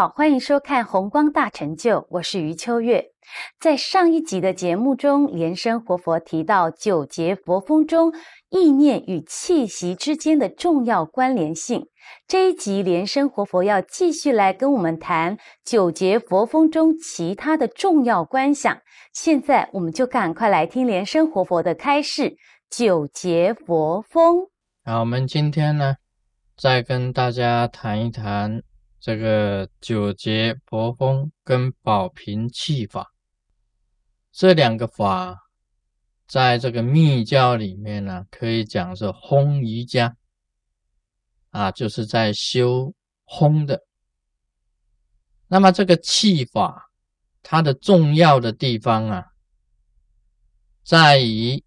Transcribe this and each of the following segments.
好，欢迎收看《红光大成就》，我是余秋月。在上一集的节目中，莲生活佛提到九节佛风中意念与气息之间的重要关联性。这一集，莲生活佛要继续来跟我们谈九节佛风中其他的重要观想。现在，我们就赶快来听莲生活佛的开示：九节佛风。好，我们今天呢，再跟大家谈一谈。这个九节佛风跟宝瓶气法这两个法，在这个密教里面呢，可以讲是烘瑜伽啊，就是在修烘的。那么这个气法，它的重要的地方啊，在于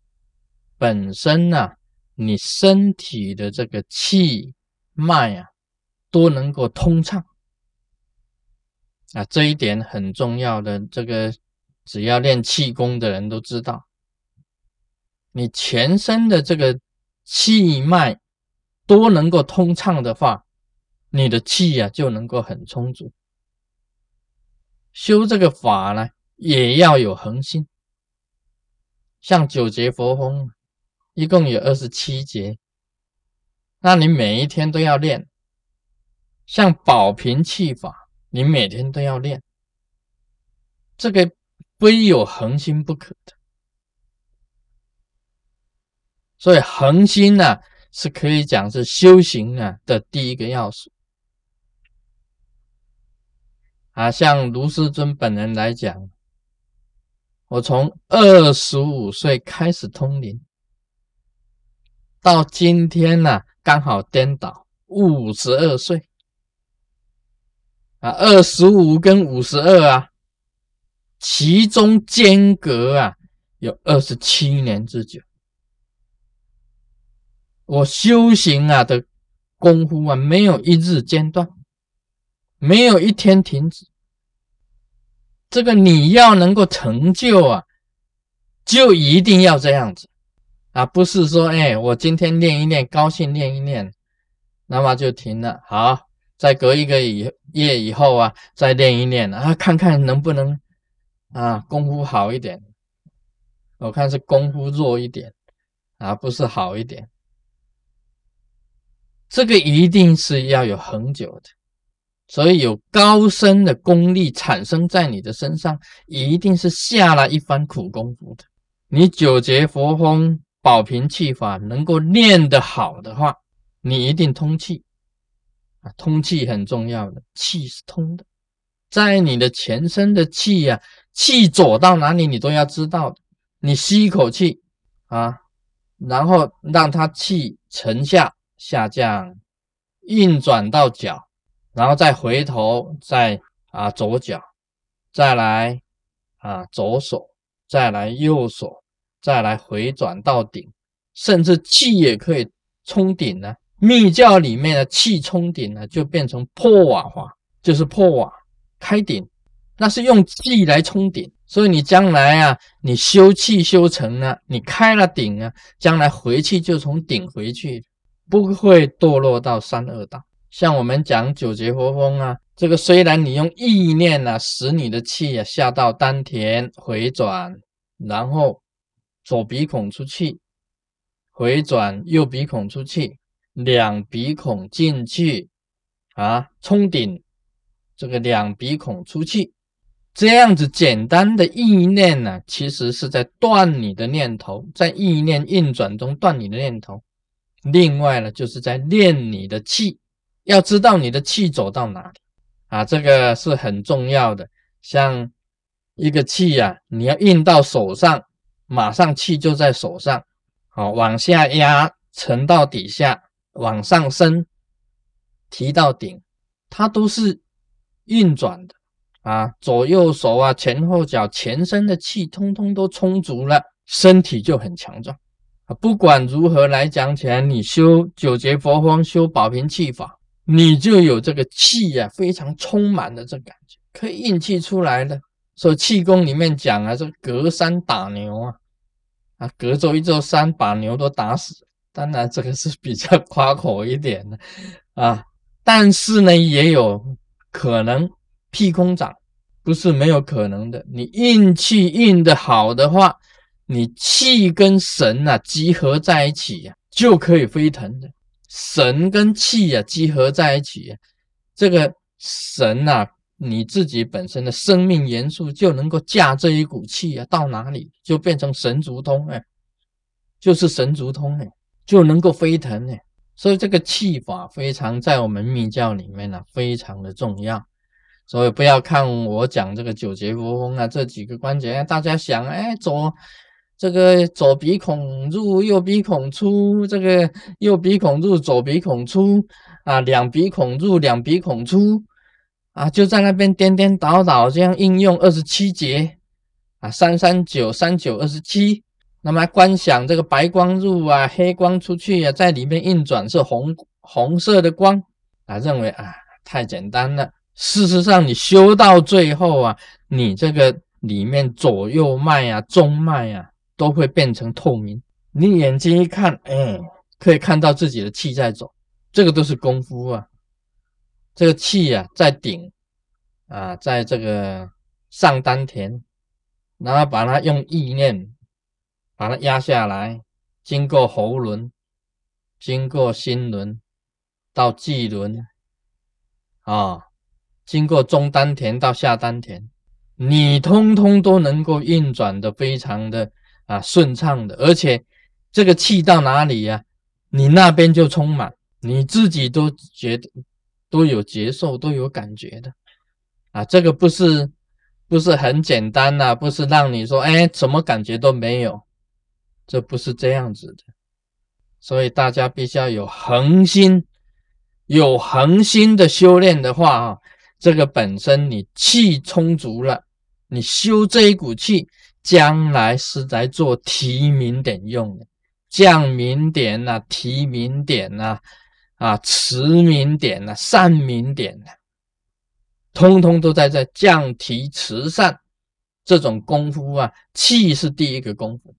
本身呢，你身体的这个气脉啊。都能够通畅啊，这一点很重要的。这个只要练气功的人都知道，你全身的这个气脉都能够通畅的话，你的气呀就能够很充足。修这个法呢，也要有恒心。像九节佛风，一共有二十七节，那你每一天都要练。像保平气法，你每天都要练，这个非有恒心不可的。所以恒心呢，是可以讲是修行啊的第一个要素。啊，像卢师尊本人来讲，我从二十五岁开始通灵，到今天呢，刚好颠倒五十二岁。啊，二十五跟五十二啊，其中间隔啊有二十七年之久。我修行啊的功夫啊，没有一日间断，没有一天停止。这个你要能够成就啊，就一定要这样子啊，不是说哎，我今天练一练，高兴练一练，那么就停了。好。再隔一个以夜以后啊，再练一练啊，看看能不能啊功夫好一点。我看是功夫弱一点啊，不是好一点。这个一定是要有恒久的，所以有高深的功力产生在你的身上，一定是下了一番苦功夫的。你九节佛风保平气法能够练得好的话，你一定通气。啊，通气很重要的，气是通的，在你的全身的气呀，气走到哪里你都要知道。你吸一口气啊，然后让它气沉下下降，运转到脚，然后再回头再啊左脚，再来啊左手，再来右手，再来回转到顶，甚至气也可以冲顶呢。密教里面的气冲顶呢，就变成破瓦法，就是破瓦开顶，那是用气来冲顶。所以你将来啊，你修气修成了，你开了顶啊，将来回去就从顶回去，不会堕落到三恶道。像我们讲九节佛风啊，这个虽然你用意念呢，使你的气啊下到丹田回转，然后左鼻孔出气，回转右鼻孔出气。两鼻孔进去啊，冲顶，这个两鼻孔出气，这样子简单的意念呢，其实是在断你的念头，在意念运转中断你的念头。另外呢，就是在练你的气，要知道你的气走到哪里啊，这个是很重要的。像一个气呀，你要运到手上，马上气就在手上，好，往下压，沉到底下。往上升，提到顶，它都是运转的啊，左右手啊，前后脚，全身的气通通都充足了，身体就很强壮啊。不管如何来讲起来，你修九节佛方，修保平气法，你就有这个气呀，非常充满的这感觉，可以运气出来的。所以气功里面讲啊，这隔山打牛啊，啊，隔着一座山把牛都打死。当然，这个是比较夸口一点的 啊，但是呢，也有可能辟空掌，不是没有可能的。你运气运的好的话，你气跟神啊集合在一起呀，就可以飞腾的。神跟气啊集合在一起，这个神呐，你自己本身的生命元素就能够驾这一股气啊，到哪里就变成神足通哎，就是神足通哎，就能够飞腾呢。所以这个气法非常在我们密教里面呢，非常的重要。所以不要看我讲这个九节佛风啊，这几个关节，大家想，哎，左这个左鼻孔入，右鼻孔出，这个右鼻孔入，左鼻孔出啊，两鼻孔入，两鼻孔出啊，就在那边颠颠倒倒这样应用二十七节啊，三三九三九二十七。那么来观想这个白光入啊，黑光出去啊，在里面运转是红红色的光啊，认为啊太简单了。事实上，你修到最后啊，你这个里面左右脉啊、中脉啊，都会变成透明。你眼睛一看，哎，可以看到自己的气在走，这个都是功夫啊。这个气啊，在顶啊，在这个上丹田，然后把它用意念把它压下来，经过喉轮，经过心轮，到际轮。啊。经过中丹田到下丹田，你通通都能够运转的非常的啊顺畅的，而且这个气到哪里呀，你那边就充满，你自己都觉得都有接受，都有感觉的。啊，这个不是不是很简单呐，不是让你说哎什么感觉都没有，这不是这样子的，所以大家必须要有恒心，有恒心的修炼的话啊。这个本身你气充足了，你修这一股气，将来是来做提名点用的，降明点呐，提名点呐，啊，持明点呐，善明点呐，通通都在这降提慈善这种功夫啊，气是第一个功夫，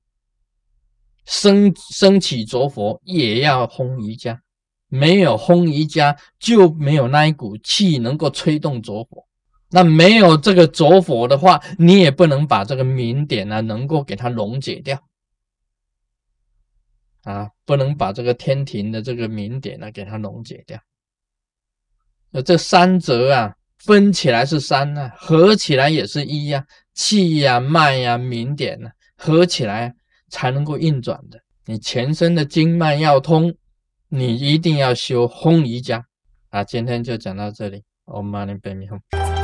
升升起着佛也要轰瑜伽。没有轰瑜伽，就没有那一股气能够吹动着火。那没有这个着火的话，你也不能把这个明点呢，能够给它溶解掉。啊，不能把这个天庭的这个明点呢，给它溶解掉。那这三者啊，分起来是三啊，合起来也是一呀。气呀、脉呀、明点呢，合起来才能够运转的。你全身的经脉要通。你一定要修轰瑜伽啊！今天就讲到这里，Om Mani Padme Hum。